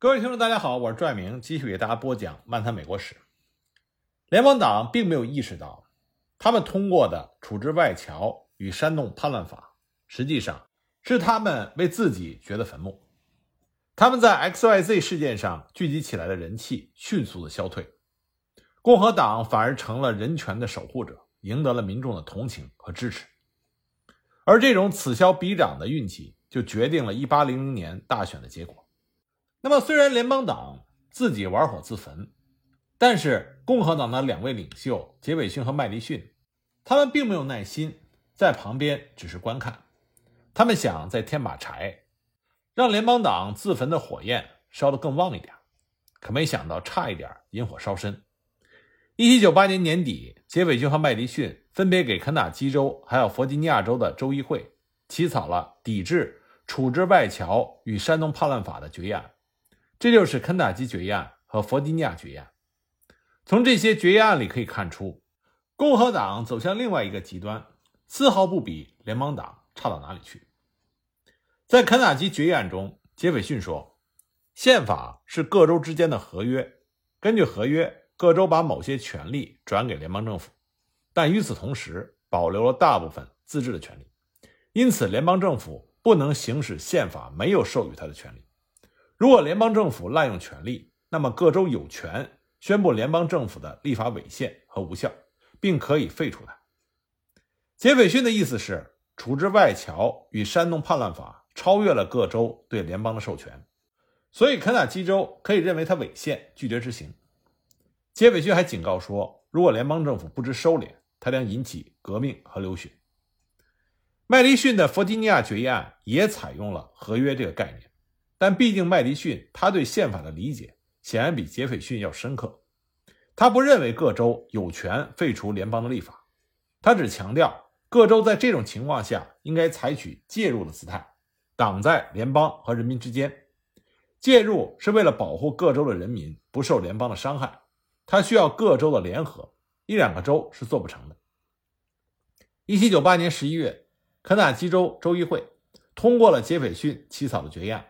各位听众，大家好，我是拽明，继续给大家播讲《漫谈美国史》。联邦党并没有意识到，他们通过的处置外侨与煽动叛乱法，实际上是他们为自己掘的坟墓。他们在 XYZ 事件上聚集起来的人气迅速的消退，共和党反而成了人权的守护者，赢得了民众的同情和支持。而这种此消彼长的运气，就决定了1800年大选的结果。那么，虽然联邦党自己玩火自焚，但是共和党的两位领袖杰斐逊和麦迪逊，他们并没有耐心在旁边只是观看，他们想再添把柴，让联邦党自焚的火焰烧得更旺一点。可没想到，差一点引火烧身。1798年年底，杰斐逊和麦迪逊分别给肯塔基州还有弗吉尼亚州的州议会起草了抵制处置外侨与煽动叛乱法的决议案。这就是肯塔基决议案和弗吉尼亚决议案。从这些决议案里可以看出，共和党走向另外一个极端，丝毫不比联邦党差到哪里去。在肯塔基决议案中，杰斐逊说：“宪法是各州之间的合约，根据合约，各州把某些权利转给联邦政府，但与此同时保留了大部分自治的权利。因此，联邦政府不能行使宪法没有授予他的权利。”如果联邦政府滥用权力，那么各州有权宣布联邦政府的立法违宪和无效，并可以废除它。杰斐逊的意思是，处置外侨与煽动叛乱法超越了各州对联邦的授权，所以肯塔基州可以认为它违宪，拒绝执行。杰斐逊还警告说，如果联邦政府不知收敛，它将引起革命和流血。麦迪逊的弗吉尼亚决议案也采用了合约这个概念。但毕竟麦迪逊他对宪法的理解显然比杰斐逊要深刻，他不认为各州有权废除联邦的立法，他只强调各州在这种情况下应该采取介入的姿态，挡在联邦和人民之间。介入是为了保护各州的人民不受联邦的伤害，他需要各州的联合，一两个州是做不成的。一七九八年十一月，肯塔基州州议会通过了杰斐逊起草的决议案。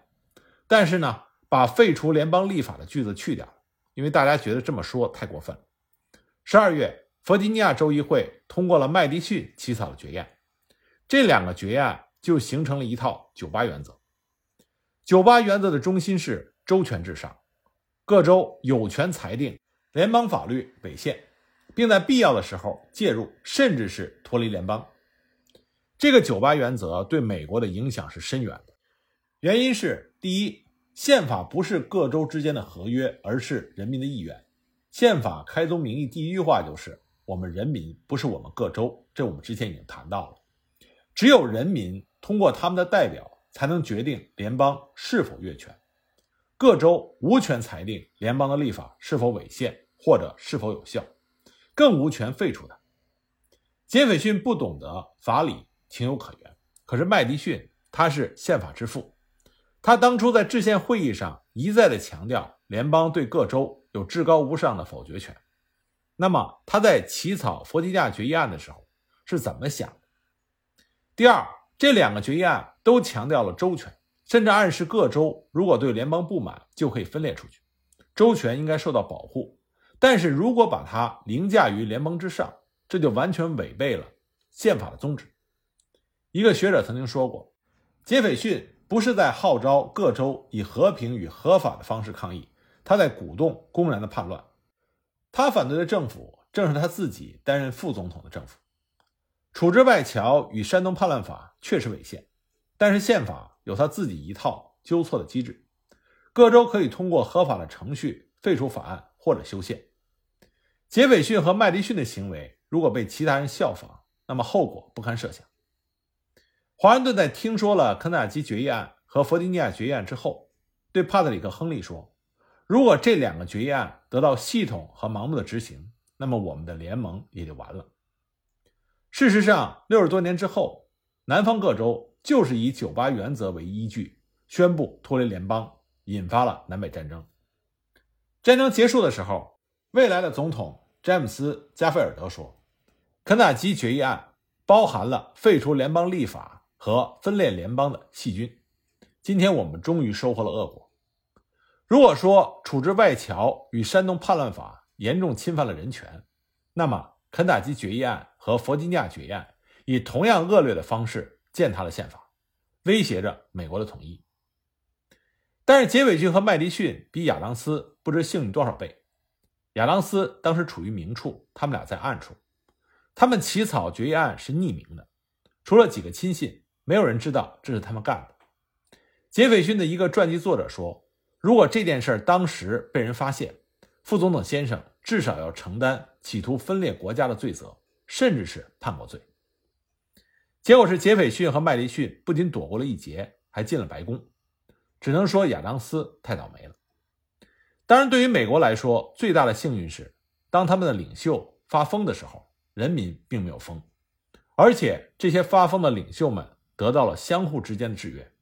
但是呢，把废除联邦立法的句子去掉，因为大家觉得这么说太过分了。十二月，弗吉尼亚州议会通过了麦迪逊起草的决议案，这两个决议案就形成了一套九八原则。九八原则的中心是州权至上，各州有权裁定联邦法律违宪，并在必要的时候介入，甚至是脱离联邦。这个九八原则对美国的影响是深远的。原因是，第一，宪法不是各州之间的合约，而是人民的意愿。宪法开宗明义第一句话就是“我们人民不是我们各州”，这我们之前已经谈到了。只有人民通过他们的代表，才能决定联邦是否越权。各州无权裁定联邦的立法是否违宪或者是否有效，更无权废除它。杰斐逊不懂得法理，情有可原。可是麦迪逊他是宪法之父。他当初在制宪会议上一再的强调，联邦对各州有至高无上的否决权。那么他在起草弗吉尼亚决议案的时候是怎么想的？第二，这两个决议案都强调了州权，甚至暗示各州如果对联邦不满就可以分裂出去，州权应该受到保护。但是如果把它凌驾于联邦之上，这就完全违背了宪法的宗旨。一个学者曾经说过，杰斐逊。不是在号召各州以和平与合法的方式抗议，他在鼓动公然的叛乱。他反对的政府正是他自己担任副总统的政府。处置外侨与煽动叛乱法确实违宪，但是宪法有他自己一套纠错的机制，各州可以通过合法的程序废除法案或者修宪。杰斐逊和麦迪逊的行为如果被其他人效仿，那么后果不堪设想。华盛顿在听说了肯塔基决议案和弗吉尼亚决议案之后，对帕特里克·亨利说：“如果这两个决议案得到系统和盲目的执行，那么我们的联盟也就完了。”事实上，六十多年之后，南方各州就是以九八原则为依据，宣布脱离联邦，引发了南北战争。战争结束的时候，未来的总统詹姆斯·加菲尔德说：“肯塔基决议案包含了废除联邦立法。”和分裂联邦的细菌，今天我们终于收获了恶果。如果说处置外侨与煽动叛乱法严重侵犯了人权，那么肯塔基决议案和弗吉尼亚决议案以同样恶劣的方式践踏了宪法，威胁着美国的统一。但是杰斐逊和麦迪逊比亚当斯不知幸运多少倍。亚当斯当时处于明处，他们俩在暗处。他们起草决议案是匿名的，除了几个亲信，没有人知道这是他们干的。杰斐逊的一个传记作者说：“如果这件事当时被人发现，副总统先生至少要承担企图分裂国家的罪责，甚至是叛国罪。”结果是杰斐逊和麦迪逊不仅躲过了一劫，还进了白宫。只能说亚当斯太倒霉了。当然，对于美国来说，最大的幸运是，当他们的领袖发疯的时候，人民并没有疯，而且这些发疯的领袖们得到了相互之间的制约。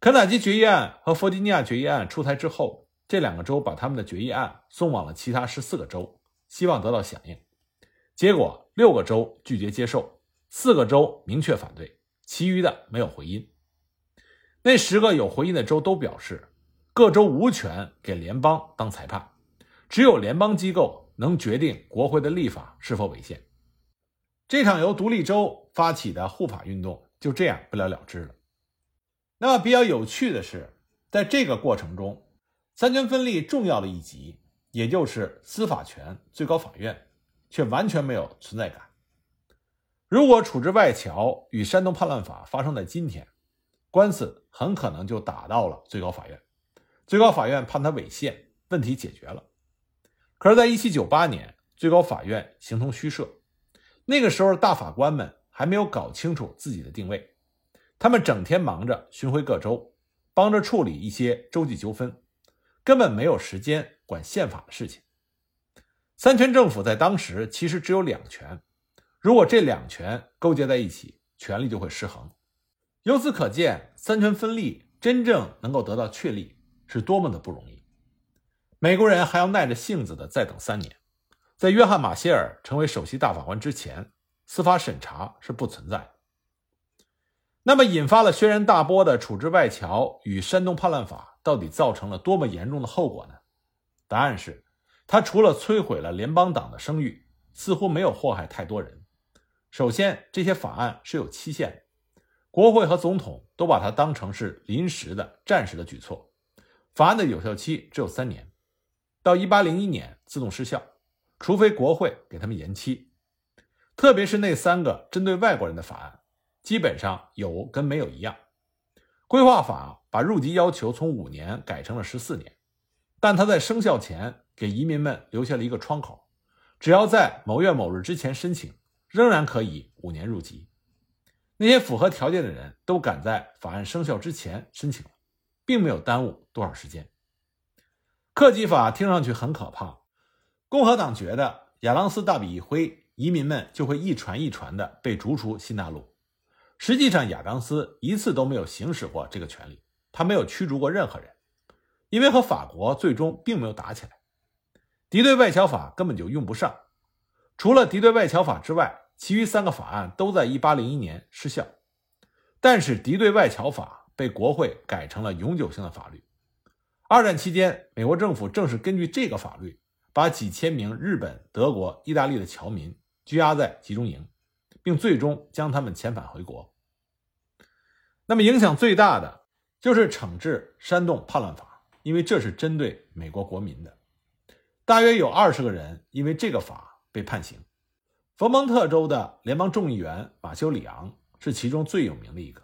肯塔基决议案和弗吉尼亚决议案出台之后，这两个州把他们的决议案送往了其他十四个州，希望得到响应。结果，六个州拒绝接受，四个州明确反对，其余的没有回音。那十个有回音的州都表示，各州无权给联邦当裁判，只有联邦机构能决定国会的立法是否违宪。这场由独立州发起的护法运动就这样不了了之了。那么比较有趣的是，在这个过程中，三权分立重要的一级，也就是司法权最高法院，却完全没有存在感。如果处置外侨与山东叛乱法发生在今天，官司很可能就打到了最高法院，最高法院判他违宪，问题解决了。可是，在一七九八年，最高法院形同虚设。那个时候，大法官们还没有搞清楚自己的定位，他们整天忙着巡回各州，帮着处理一些州际纠纷，根本没有时间管宪法的事情。三权政府在当时其实只有两权，如果这两权勾结在一起，权力就会失衡。由此可见，三权分立真正能够得到确立是多么的不容易。美国人还要耐着性子的再等三年，在约翰·马歇尔成为首席大法官之前，司法审查是不存在。那么，引发了轩然大波的处置外侨与山东叛乱法，到底造成了多么严重的后果呢？答案是，它除了摧毁了联邦党的声誉，似乎没有祸害太多人。首先，这些法案是有期限的。国会和总统都把它当成是临时的、暂时的举措，法案的有效期只有三年，到一八零一年自动失效，除非国会给他们延期。特别是那三个针对外国人的法案，基本上有跟没有一样。规划法把入籍要求从五年改成了十四年，但它在生效前给移民们留下了一个窗口，只要在某月某日之前申请，仍然可以五年入籍。那些符合条件的人都赶在法案生效之前申请了，并没有耽误多少时间。克己法听上去很可怕，共和党觉得亚当斯大笔一挥，移民们就会一传一传的被逐出新大陆。实际上，亚当斯一次都没有行使过这个权利，他没有驱逐过任何人，因为和法国最终并没有打起来。敌对外侨法根本就用不上，除了敌对外侨法之外。其余三个法案都在1801年失效，但是敌对外侨法被国会改成了永久性的法律。二战期间，美国政府正是根据这个法律，把几千名日本、德国、意大利的侨民拘押在集中营，并最终将他们遣返回国。那么，影响最大的就是惩治煽动叛乱法，因为这是针对美国国民的。大约有二十个人因为这个法被判刑。佛蒙特州的联邦众议员马修·里昂是其中最有名的一个。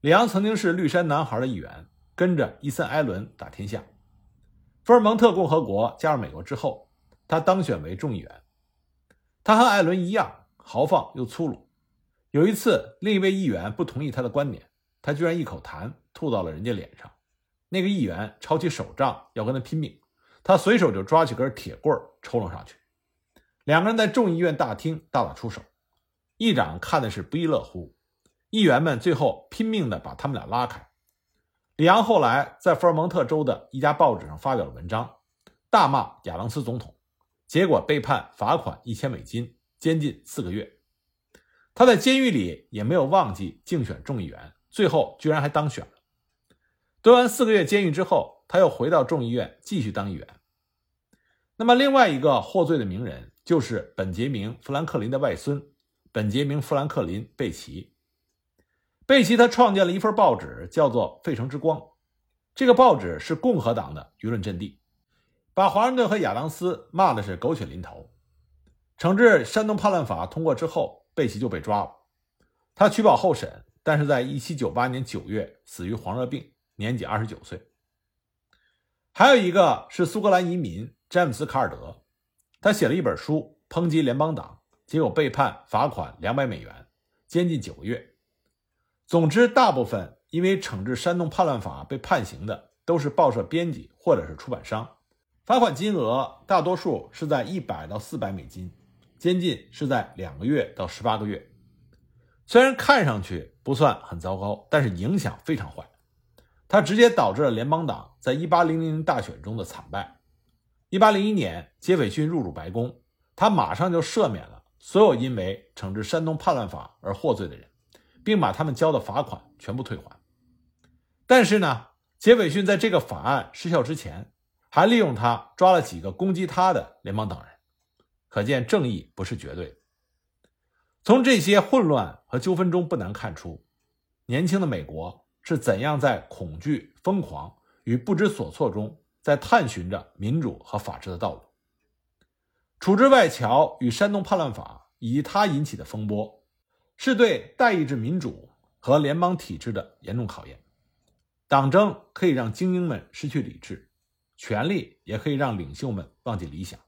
里昂曾经是绿衫男孩的一员，跟着伊森·艾伦打天下。福尔蒙特共和国加入美国之后，他当选为众议员。他和艾伦一样豪放又粗鲁。有一次，另一位议员不同意他的观点，他居然一口痰吐到了人家脸上。那个议员抄起手杖要跟他拼命，他随手就抓起根铁棍抽了上去。两个人在众议院大厅大打出手，议长看的是不亦乐乎，议员们最后拼命的把他们俩拉开。里昂后来在福尔蒙特州的一家报纸上发表了文章，大骂亚当斯总统，结果被判罚款一千美金，监禁四个月。他在监狱里也没有忘记竞选众议员，最后居然还当选了。蹲完四个月监狱之后，他又回到众议院继续当议员。那么，另外一个获罪的名人就是本杰明·富兰克林的外孙本杰明·富兰克林·贝奇。贝奇他创建了一份报纸，叫做《费城之光》。这个报纸是共和党的舆论阵地，把华盛顿和亚当斯骂的是狗血淋头。惩治煽动叛乱法通过之后，贝奇就被抓了。他取保候审，但是在1798年9月死于黄热病，年仅29岁。还有一个是苏格兰移民詹姆斯·卡尔德，他写了一本书抨击联邦党，结果被判罚款200美元，监禁九个月。总之，大部分因为惩治煽动叛乱法被判刑的都是报社编辑或者是出版商，罚款金额大多数是在一百到四百美金，监禁是在两个月到十八个月。虽然看上去不算很糟糕，但是影响非常坏，它直接导致了联邦党在一八零零大选中的惨败。一八零一年，杰斐逊入主白宫，他马上就赦免了所有因为惩治山东叛乱法而获罪的人。并把他们交的罚款全部退还。但是呢，杰斐逊在这个法案失效之前，还利用他抓了几个攻击他的联邦党人。可见正义不是绝对。从这些混乱和纠纷中，不难看出，年轻的美国是怎样在恐惧、疯狂与不知所措中，在探寻着民主和法治的道路。处置外侨与煽动叛乱法以及它引起的风波。是对代议制民主和联邦体制的严重考验。党争可以让精英们失去理智，权力也可以让领袖们忘记理想。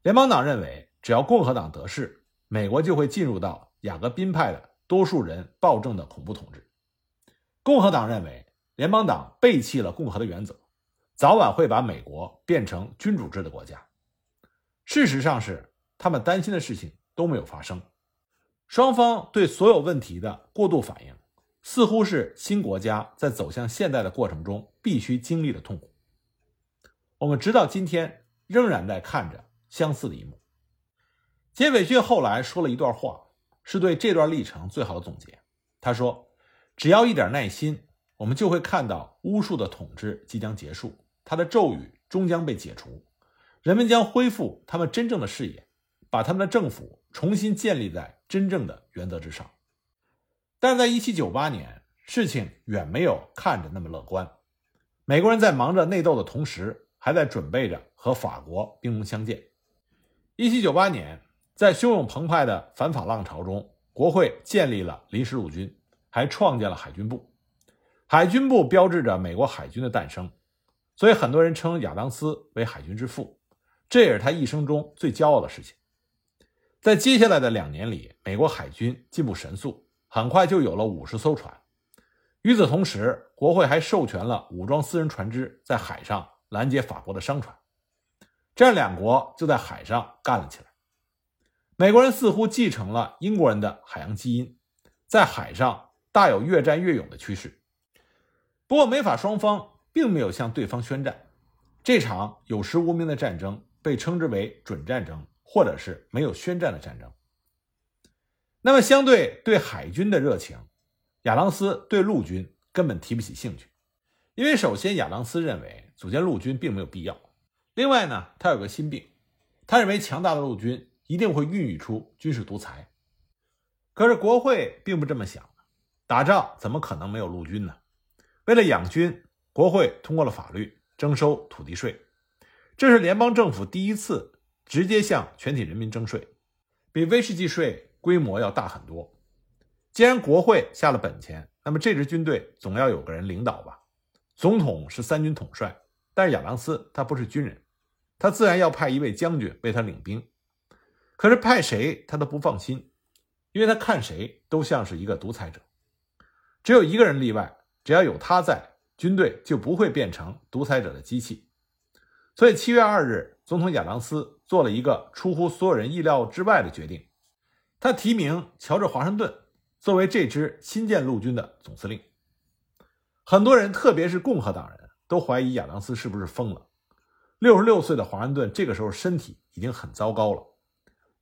联邦党认为，只要共和党得势，美国就会进入到雅各宾派的多数人暴政的恐怖统治。共和党认为，联邦党背弃了共和的原则，早晚会把美国变成君主制的国家。事实上是，他们担心的事情都没有发生。双方对所有问题的过度反应，似乎是新国家在走向现代的过程中必须经历的痛苦。我们直到今天仍然在看着相似的一幕。杰斐逊后来说了一段话，是对这段历程最好的总结。他说：“只要一点耐心，我们就会看到巫术的统治即将结束，他的咒语终将被解除，人们将恢复他们真正的视野，把他们的政府重新建立在。”真正的原则之上，但在一七九八年，事情远没有看着那么乐观。美国人在忙着内斗的同时，还在准备着和法国兵戎相见。一七九八年，在汹涌澎湃的反法浪潮中，国会建立了临时陆军，还创建了海军部。海军部标志着美国海军的诞生，所以很多人称亚当斯为海军之父，这也是他一生中最骄傲的事情。在接下来的两年里，美国海军进步神速，很快就有了五十艘船。与此同时，国会还授权了武装私人船只在海上拦截法国的商船，这样两国就在海上干了起来。美国人似乎继承了英国人的海洋基因，在海上大有越战越勇的趋势。不过，美法双方并没有向对方宣战，这场有实无名的战争被称之为准战争。或者是没有宣战的战争。那么，相对对海军的热情，亚当斯对陆军根本提不起兴趣，因为首先亚当斯认为组建陆军并没有必要，另外呢，他有个心病，他认为强大的陆军一定会孕育出军事独裁。可是国会并不这么想，打仗怎么可能没有陆军呢？为了养军，国会通过了法律征收土地税，这是联邦政府第一次。直接向全体人民征税，比威士忌税规模要大很多。既然国会下了本钱，那么这支军队总要有个人领导吧？总统是三军统帅，但是亚当斯他不是军人，他自然要派一位将军为他领兵。可是派谁他都不放心，因为他看谁都像是一个独裁者。只有一个人例外，只要有他在，军队就不会变成独裁者的机器。所以七月二日，总统亚当斯做了一个出乎所有人意料之外的决定，他提名乔治·华盛顿作为这支新建陆军的总司令。很多人，特别是共和党人都怀疑亚当斯是不是疯了。六十六岁的华盛顿这个时候身体已经很糟糕了，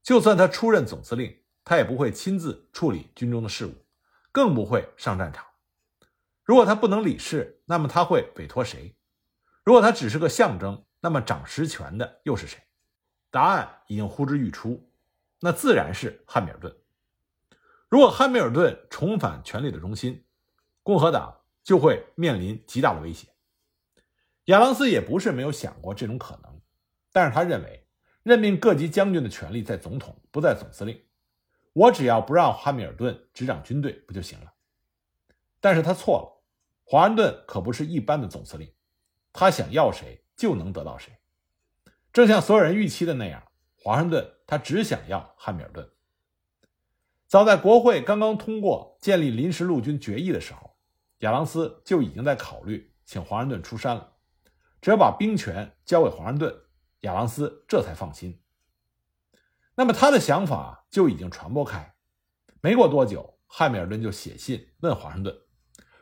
就算他出任总司令，他也不会亲自处理军中的事务，更不会上战场。如果他不能理事，那么他会委托谁？如果他只是个象征，那么掌实权的又是谁？答案已经呼之欲出，那自然是汉密尔顿。如果汉密尔顿重返权力的中心，共和党就会面临极大的威胁。亚当斯也不是没有想过这种可能，但是他认为任命各级将军的权利在总统，不在总司令。我只要不让汉密尔顿执掌军队不就行了？但是他错了，华盛顿可不是一般的总司令，他想要谁就能得到谁。正像所有人预期的那样，华盛顿他只想要汉密尔顿。早在国会刚刚通过建立临时陆军决议的时候，亚当斯就已经在考虑请华盛顿出山了。只要把兵权交给华盛顿，亚当斯这才放心。那么他的想法就已经传播开。没过多久，汉密尔顿就写信问华盛顿，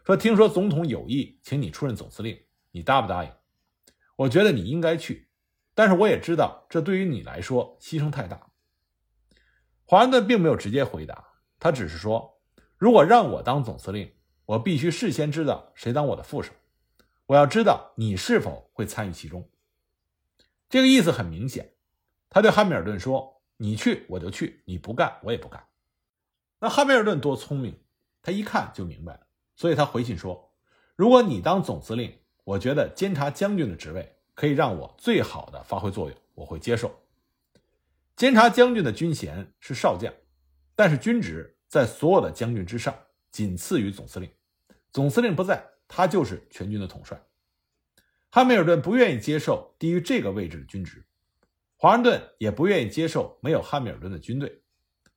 说：“听说总统有意请你出任总司令，你答不答应？我觉得你应该去，但是我也知道这对于你来说牺牲太大。”华盛顿并没有直接回答，他只是说：“如果让我当总司令，我必须事先知道谁当我的副手，我要知道你是否会参与其中。”这个意思很明显，他对汉密尔顿说：“你去我就去，你不干我也不干。”那汉密尔顿多聪明，他一看就明白了，所以他回信说：“如果你当总司令，我觉得监察将军的职位可以让我最好的发挥作用，我会接受。”监察将军的军衔是少将，但是军职在所有的将军之上，仅次于总司令。总司令不在，他就是全军的统帅。汉密尔顿不愿意接受低于这个位置的军职，华盛顿也不愿意接受没有汉密尔顿的军队。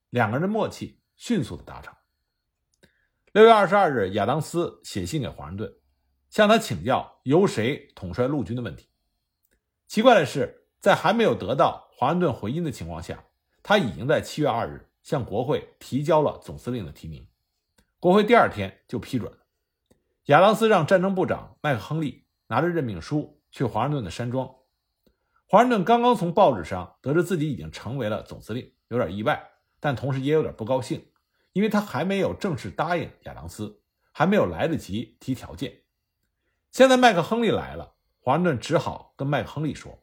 两个人的默契迅速的达成。六月二十二日，亚当斯写信给华盛顿，向他请教由谁统帅陆军的问题。奇怪的是，在还没有得到。华盛顿回音的情况下，他已经在七月二日向国会提交了总司令的提名，国会第二天就批准了。亚当斯让战争部长麦克亨利拿着任命书去华盛顿的山庄。华盛顿刚刚从报纸上得知自己已经成为了总司令，有点意外，但同时也有点不高兴，因为他还没有正式答应亚当斯，还没有来得及提条件。现在麦克亨利来了，华盛顿只好跟麦克亨利说。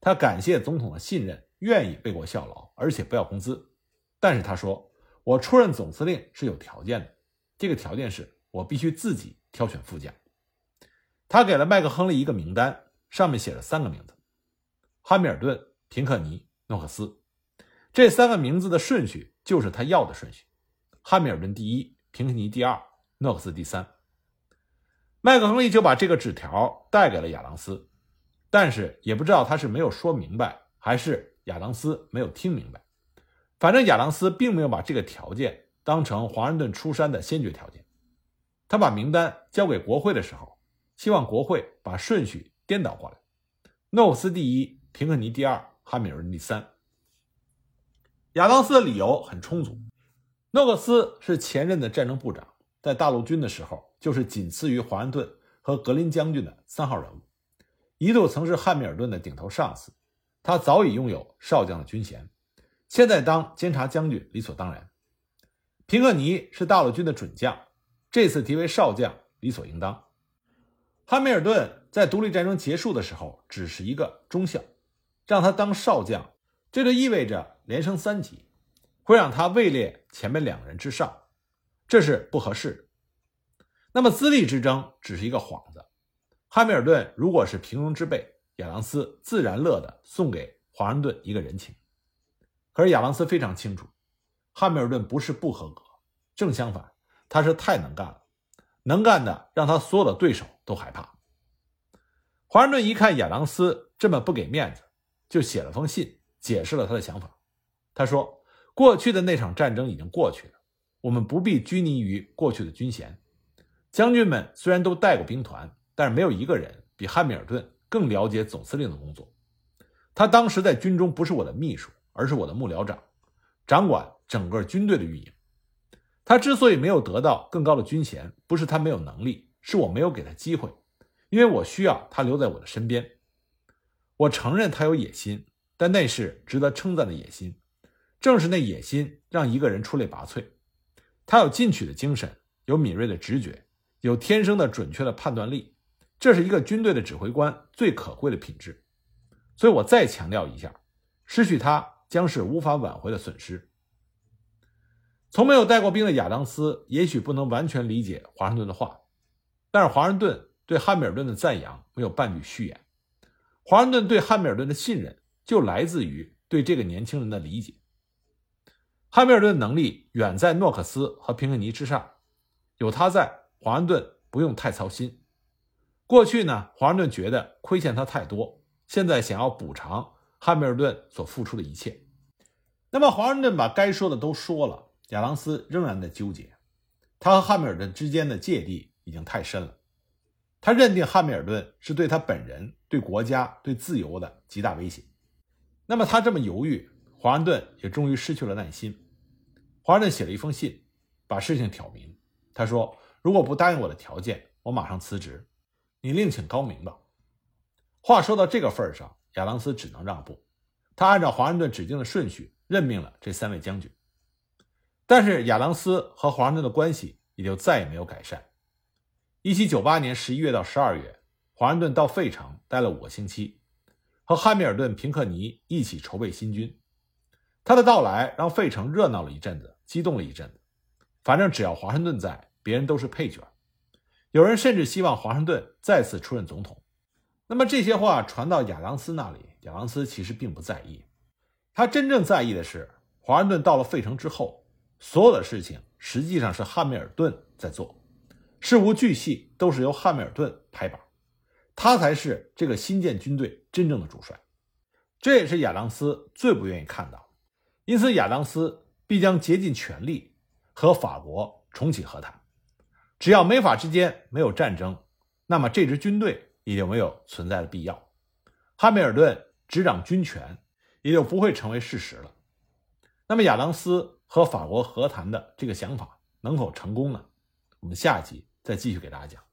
他感谢总统的信任，愿意为国效劳，而且不要工资。但是他说：“我出任总司令是有条件的，这个条件是我必须自己挑选副将。”他给了麦克亨利一个名单，上面写了三个名字：汉密尔顿、平克尼、诺克斯。这三个名字的顺序就是他要的顺序：汉密尔顿第一，平克尼第二，诺克斯第三。麦克亨利就把这个纸条带给了亚当斯。但是也不知道他是没有说明白，还是亚当斯没有听明白。反正亚当斯并没有把这个条件当成华盛顿出山的先决条件。他把名单交给国会的时候，希望国会把顺序颠倒过来：诺克斯第一，平克尼第二，汉密尔顿第三。亚当斯的理由很充足：诺克斯是前任的战争部长，在大陆军的时候就是仅次于华盛顿和格林将军的三号人物。一度曾是汉密尔顿的顶头上司，他早已拥有少将的军衔，现在当监察将军理所当然。平克尼是大陆军的准将，这次提为少将理所应当。汉密尔顿在独立战争结束的时候只是一个中校，让他当少将，这就意味着连升三级，会让他位列前面两人之上，这是不合适的。那么资历之争只是一个幌子。汉密尔顿如果是平庸之辈，亚当斯自然乐得送给华盛顿一个人情。可是亚当斯非常清楚，汉密尔顿不是不合格，正相反，他是太能干了，能干的让他所有的对手都害怕。华盛顿一看亚当斯这么不给面子，就写了封信，解释了他的想法。他说：“过去的那场战争已经过去了，我们不必拘泥于过去的军衔。将军们虽然都带过兵团。”但是没有一个人比汉密尔顿更了解总司令的工作。他当时在军中不是我的秘书，而是我的幕僚长，掌管整个军队的运营。他之所以没有得到更高的军衔，不是他没有能力，是我没有给他机会，因为我需要他留在我的身边。我承认他有野心，但那是值得称赞的野心。正是那野心让一个人出类拔萃。他有进取的精神，有敏锐的直觉，有天生的准确的判断力。这是一个军队的指挥官最可贵的品质。所以我再强调一下，失去他将是无法挽回的损失。从没有带过兵的亚当斯也许不能完全理解华盛顿的话，但是华盛顿对汉密尔顿的赞扬没有半句虚言。华盛顿对汉密尔顿的信任就来自于对这个年轻人的理解。汉密尔顿的能力远在诺克斯和平克尼之上，有他在，华盛顿不用太操心。过去呢，华盛顿觉得亏欠他太多。现在想要补偿汉密尔顿所付出的一切，那么华盛顿把该说的都说了，亚当斯仍然在纠结。他和汉密尔顿之间的芥蒂已经太深了，他认定汉密尔顿是对他本人、对国家、对自由的极大威胁。那么他这么犹豫，华盛顿也终于失去了耐心。华盛顿写了一封信，把事情挑明。他说：“如果不答应我的条件，我马上辞职，你另请高明吧。”话说到这个份上，亚当斯只能让步。他按照华盛顿指定的顺序任命了这三位将军。但是亚当斯和华盛顿的关系也就再也没有改善。1798年11月到12月，华盛顿到费城待了五个星期，和汉密尔顿、平克尼一起筹备新军。他的到来让费城热闹了一阵子，激动了一阵子。反正只要华盛顿在，别人都是配角。有人甚至希望华盛顿再次出任总统。那么这些话传到亚当斯那里，亚当斯其实并不在意，他真正在意的是华盛顿到了费城之后，所有的事情实际上是汉密尔顿在做，事无巨细都是由汉密尔顿拍板，他才是这个新建军队真正的主帅，这也是亚当斯最不愿意看到，因此亚当斯必将竭尽全力和法国重启和谈，只要美法之间没有战争，那么这支军队。也就没有存在的必要，汉密尔顿执掌军权也就不会成为事实了。那么亚当斯和法国和谈的这个想法能否成功呢？我们下集再继续给大家讲。